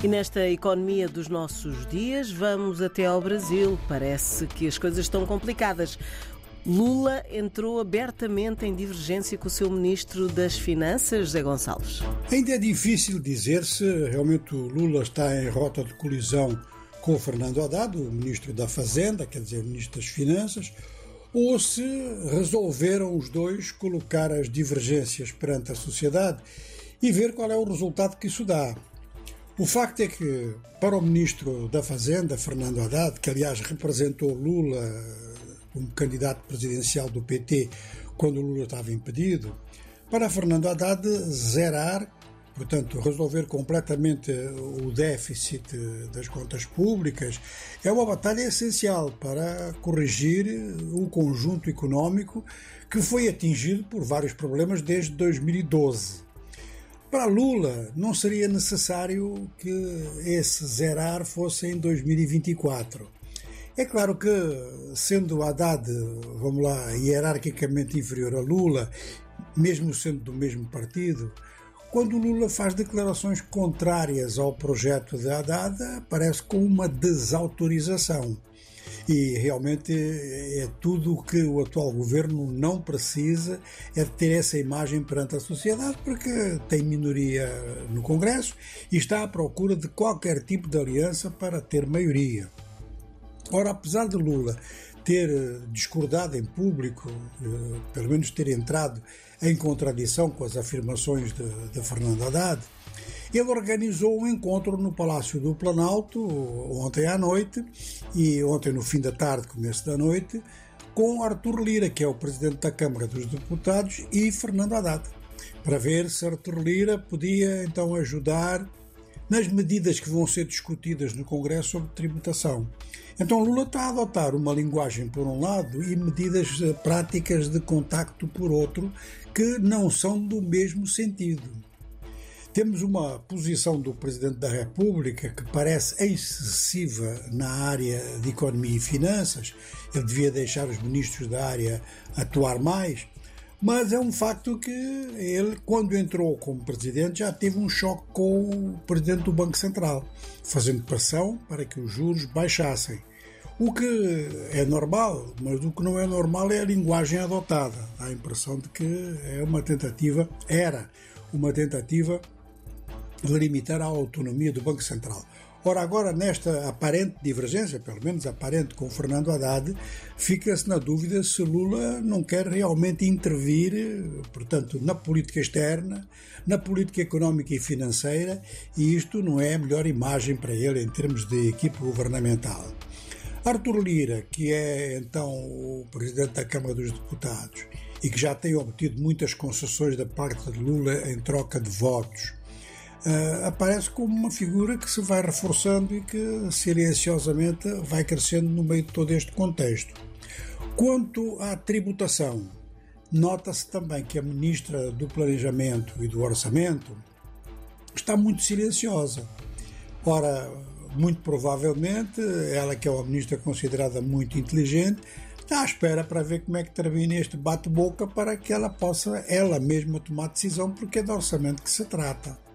E nesta economia dos nossos dias, vamos até ao Brasil. Parece que as coisas estão complicadas. Lula entrou abertamente em divergência com o seu ministro das Finanças, José Gonçalves. Ainda é difícil dizer se realmente o Lula está em rota de colisão com o Fernando Haddad, o ministro da Fazenda, quer dizer, o ministro das Finanças, ou se resolveram os dois colocar as divergências perante a sociedade e ver qual é o resultado que isso dá. O facto é que, para o ministro da Fazenda, Fernando Haddad, que aliás representou Lula como candidato presidencial do PT quando Lula estava impedido, para Fernando Haddad zerar, portanto, resolver completamente o déficit das contas públicas, é uma batalha essencial para corrigir o conjunto económico que foi atingido por vários problemas desde 2012. Para Lula, não seria necessário que esse zerar fosse em 2024. É claro que, sendo Haddad, vamos lá, hierarquicamente inferior a Lula, mesmo sendo do mesmo partido, quando Lula faz declarações contrárias ao projeto de Haddad, parece com uma desautorização. E realmente é tudo o que o atual governo não precisa, é ter essa imagem perante a sociedade, porque tem minoria no Congresso e está à procura de qualquer tipo de aliança para ter maioria. Ora, apesar de Lula ter eh, discordado em público, eh, pelo menos ter entrado em contradição com as afirmações de, de Fernando Haddad, ele organizou um encontro no Palácio do Planalto ontem à noite e ontem no fim da tarde, começo da noite, com Artur Lira, que é o presidente da Câmara dos Deputados, e Fernando Haddad, para ver se Artur Lira podia então ajudar nas medidas que vão ser discutidas no Congresso sobre tributação. Então Lula está a adotar uma linguagem por um lado e medidas eh, práticas de contacto por outro que não são do mesmo sentido. Temos uma posição do Presidente da República que parece excessiva na área de economia e finanças. Ele devia deixar os ministros da área atuar mais. Mas é um facto que ele, quando entrou como presidente, já teve um choque com o presidente do Banco Central, fazendo pressão para que os juros baixassem. O que é normal, mas o que não é normal é a linguagem adotada. Dá a impressão de que é uma tentativa, era uma tentativa limitar a autonomia do Banco Central. Ora, agora, nesta aparente divergência, pelo menos aparente com Fernando Haddad, fica-se na dúvida se Lula não quer realmente intervir, portanto, na política externa, na política económica e financeira, e isto não é a melhor imagem para ele em termos de equipe governamental. Artur Lira, que é então o presidente da Câmara dos Deputados e que já tem obtido muitas concessões da parte de Lula em troca de votos, uh, aparece como uma figura que se vai reforçando e que silenciosamente vai crescendo no meio de todo este contexto. Quanto à tributação, nota-se também que a ministra do Planejamento e do Orçamento está muito silenciosa. Ora, muito provavelmente, ela que é uma ministra considerada muito inteligente, está à espera para ver como é que termina este bate-boca para que ela possa ela mesma tomar decisão, porque é de orçamento que se trata.